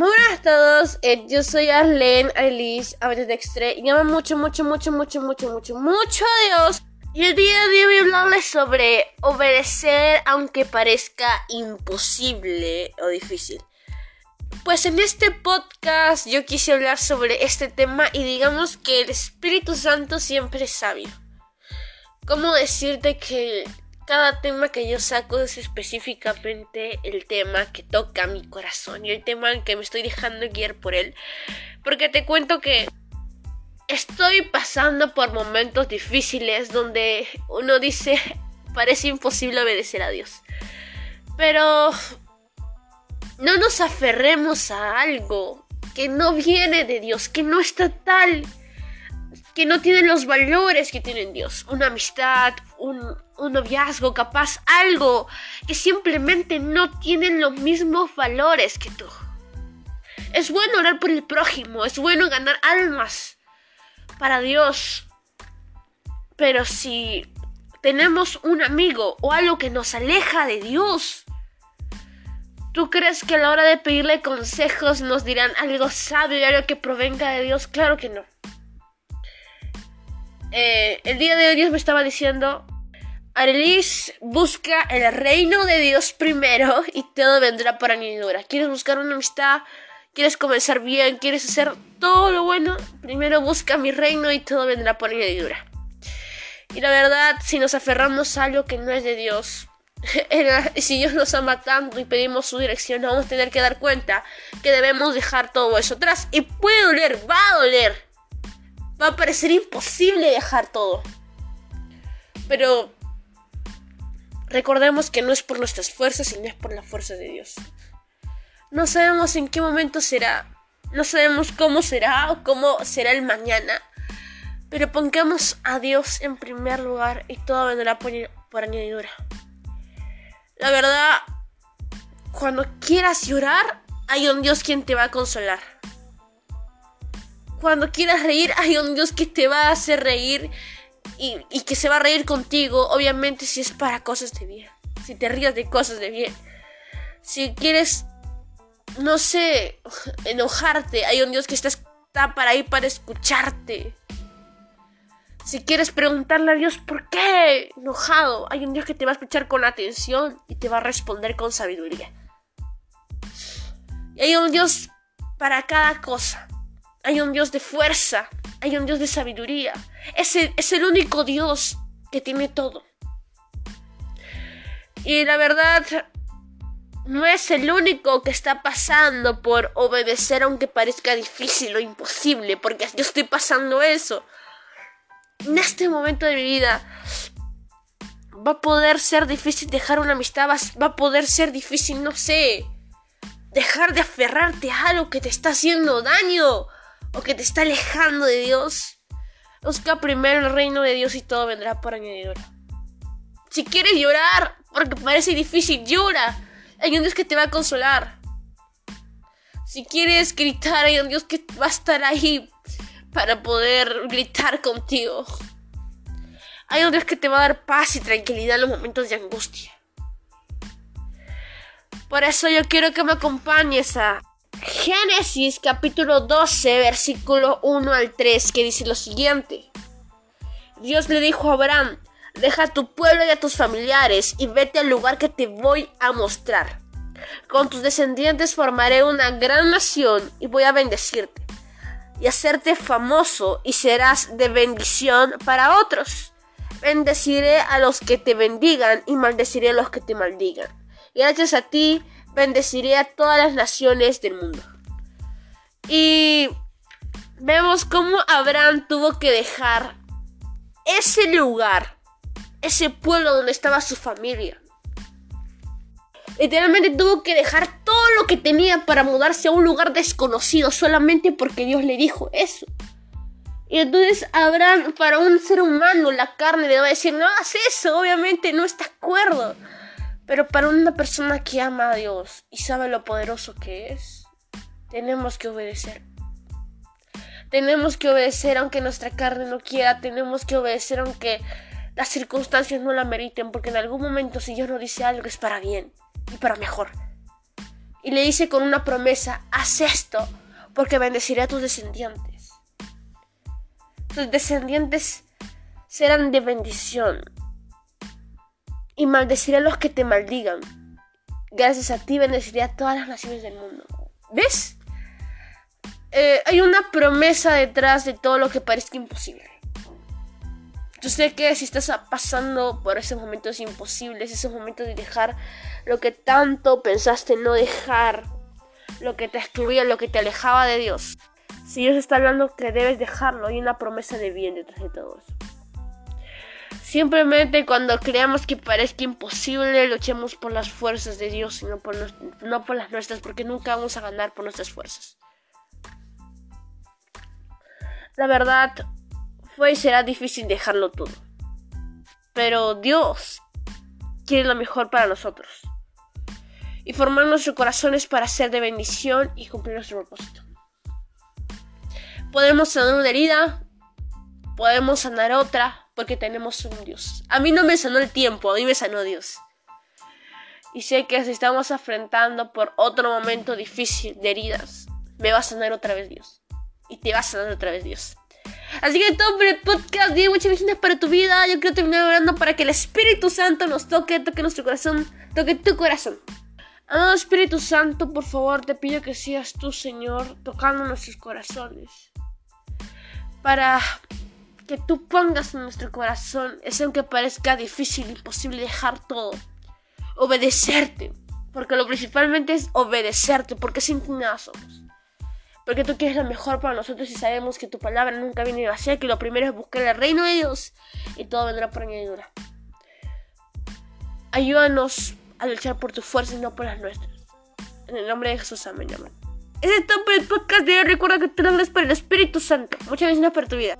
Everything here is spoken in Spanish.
Muy buenas a todos, eh, yo soy Arlene Alice Dextre y amo mucho, mucho, mucho, mucho, mucho, mucho, mucho a Dios. Y el día de hoy voy a hablarles sobre obedecer aunque parezca imposible o difícil. Pues en este podcast yo quise hablar sobre este tema y digamos que el Espíritu Santo siempre es sabio. ¿Cómo decirte que cada tema que yo saco es específicamente el tema que toca mi corazón y el tema en que me estoy dejando guiar por él. Porque te cuento que estoy pasando por momentos difíciles donde uno dice parece imposible obedecer a Dios. Pero no nos aferremos a algo que no viene de Dios, que no está tal que no tienen los valores que tienen Dios. Una amistad, un, noviazgo, capaz, algo que simplemente no tienen los mismos valores que tú. Es bueno orar por el prójimo, es bueno ganar almas para Dios. Pero si tenemos un amigo o algo que nos aleja de Dios, ¿tú crees que a la hora de pedirle consejos nos dirán algo sabio y algo que provenga de Dios? Claro que no. Eh, el día de hoy Dios me estaba diciendo, Arelis, busca el reino de Dios primero y todo vendrá por añadidura. ¿Quieres buscar una amistad? ¿Quieres comenzar bien? ¿Quieres hacer todo lo bueno? Primero busca mi reino y todo vendrá por añadidura. Y la verdad, si nos aferramos a algo que no es de Dios, si Dios nos ama tanto y pedimos su dirección, vamos a tener que dar cuenta que debemos dejar todo eso atrás. Y puede doler, va a doler va a parecer imposible dejar todo. Pero recordemos que no es por nuestras fuerzas, sino es por la fuerza de Dios. No sabemos en qué momento será, no sabemos cómo será o cómo será el mañana, pero pongamos a Dios en primer lugar y todo vendrá por añadidura. La verdad, cuando quieras llorar, hay un Dios quien te va a consolar cuando quieras reír, hay un Dios que te va a hacer reír y, que se va a reír contigo, obviamente si es para cosas de bien, si te rías de cosas de bien. Si quieres, no sé, enojarte, hay un Dios que está, está para ahí para escucharte. Si quieres preguntarle a Dios por qué enojado, hay un Dios que te va a escuchar con atención y te va a responder con sabiduría. Y hay un Dios para cada cosa. Hay un Dios de fuerza, hay un Dios de sabiduría. Es el, es el único Dios que tiene todo. Y la verdad, no es el único que está pasando por obedecer aunque parezca difícil o imposible, porque yo estoy pasando eso. En este momento de mi vida va a poder ser difícil dejar una amistad, va a poder ser difícil, no sé, dejar de aferrarte a algo que te está haciendo daño o que te está alejando de Dios, busca primero el reino de Dios y todo vendrá por añadidura. Si quieres llorar, porque parece difícil, llora. Hay un Dios que te va a consolar. Si quieres gritar, hay un Dios que va a estar ahí para poder gritar contigo. Hay un Dios que te va a dar paz y tranquilidad en los momentos de angustia. Por eso yo quiero que me acompañes a Génesis capítulo 12, versículo 1 al 3, que dice lo siguiente. Dios le dijo a Abraham, deja a tu pueblo y a tus familiares y vete al lugar que te voy a mostrar. Con tus descendientes formaré una gran nación y voy a bendecirte y hacerte famoso y serás de bendición para otros. Bendeciré a los que te bendigan y maldeciré a los que te maldigan. Gracias a ti bendeciré a todas las naciones del mundo. Y vemos cómo Abraham tuvo que dejar ese lugar, ese pueblo donde estaba su familia. Literalmente tuvo que dejar todo lo que tenía para mudarse a un lugar desconocido solamente porque Dios le dijo eso. Y entonces Abraham, para un ser humano, la carne le va a decir, no hagas eso, obviamente no está acuerdo. Pero para una persona que ama a Dios y sabe lo poderoso que es, tenemos que obedecer. Tenemos que obedecer aunque nuestra carne no quiera, tenemos que obedecer aunque las circunstancias no la meriten, porque en algún momento si Dios nos dice algo es para bien y para mejor. Y le dice con una promesa, haz esto porque bendeciré a tus descendientes. Tus descendientes serán de bendición. Y maldeciré a los que te maldigan. Gracias a ti bendeciré a todas las naciones del mundo. ¿Ves? Eh, hay una promesa detrás de todo lo que parezca imposible. Yo sé que si estás pasando por esos momentos imposibles, esos momentos de dejar lo que tanto pensaste no dejar, lo que te excluía, lo que te alejaba de Dios. Si Dios está hablando que debes dejarlo, hay una promesa de bien detrás de todo eso. Simplemente cuando creamos que parezca imposible, luchemos por las fuerzas de Dios y no por, no por las nuestras, porque nunca vamos a ganar por nuestras fuerzas. La verdad, fue y será difícil dejarlo todo. Pero Dios quiere lo mejor para nosotros. Y formar nuestros corazones para ser de bendición y cumplir nuestro propósito. Podemos sanar una herida, podemos sanar otra, porque tenemos un Dios. A mí no me sanó el tiempo, a mí me sanó Dios. Y sé que si estamos afrontando por otro momento difícil de heridas, me va a sanar otra vez Dios. Y te va a sanar otra vez Dios. Así que todo por el podcast de muchas bendiciones para tu vida. Yo quiero terminar orando para que el Espíritu Santo nos toque, toque nuestro corazón, toque tu corazón. Amado Espíritu Santo, por favor, te pido que seas tú, Señor, tocando nuestros corazones. Para que tú pongas en nuestro corazón eso aunque parezca difícil, imposible dejar todo. Obedecerte. Porque lo principalmente es obedecerte, porque sin ti nada somos. Porque tú quieres lo mejor para nosotros y sabemos que tu palabra nunca viene vacía, que lo primero es buscar el reino de Dios y todo vendrá por añadidura. Ayúdanos a luchar por tu fuerza y no por las nuestras. En el nombre de Jesús, amén, amén. Ese es todo por el podcast de hoy. Recuerda que te lo para el Espíritu Santo. Muchas bendiciones para tu vida.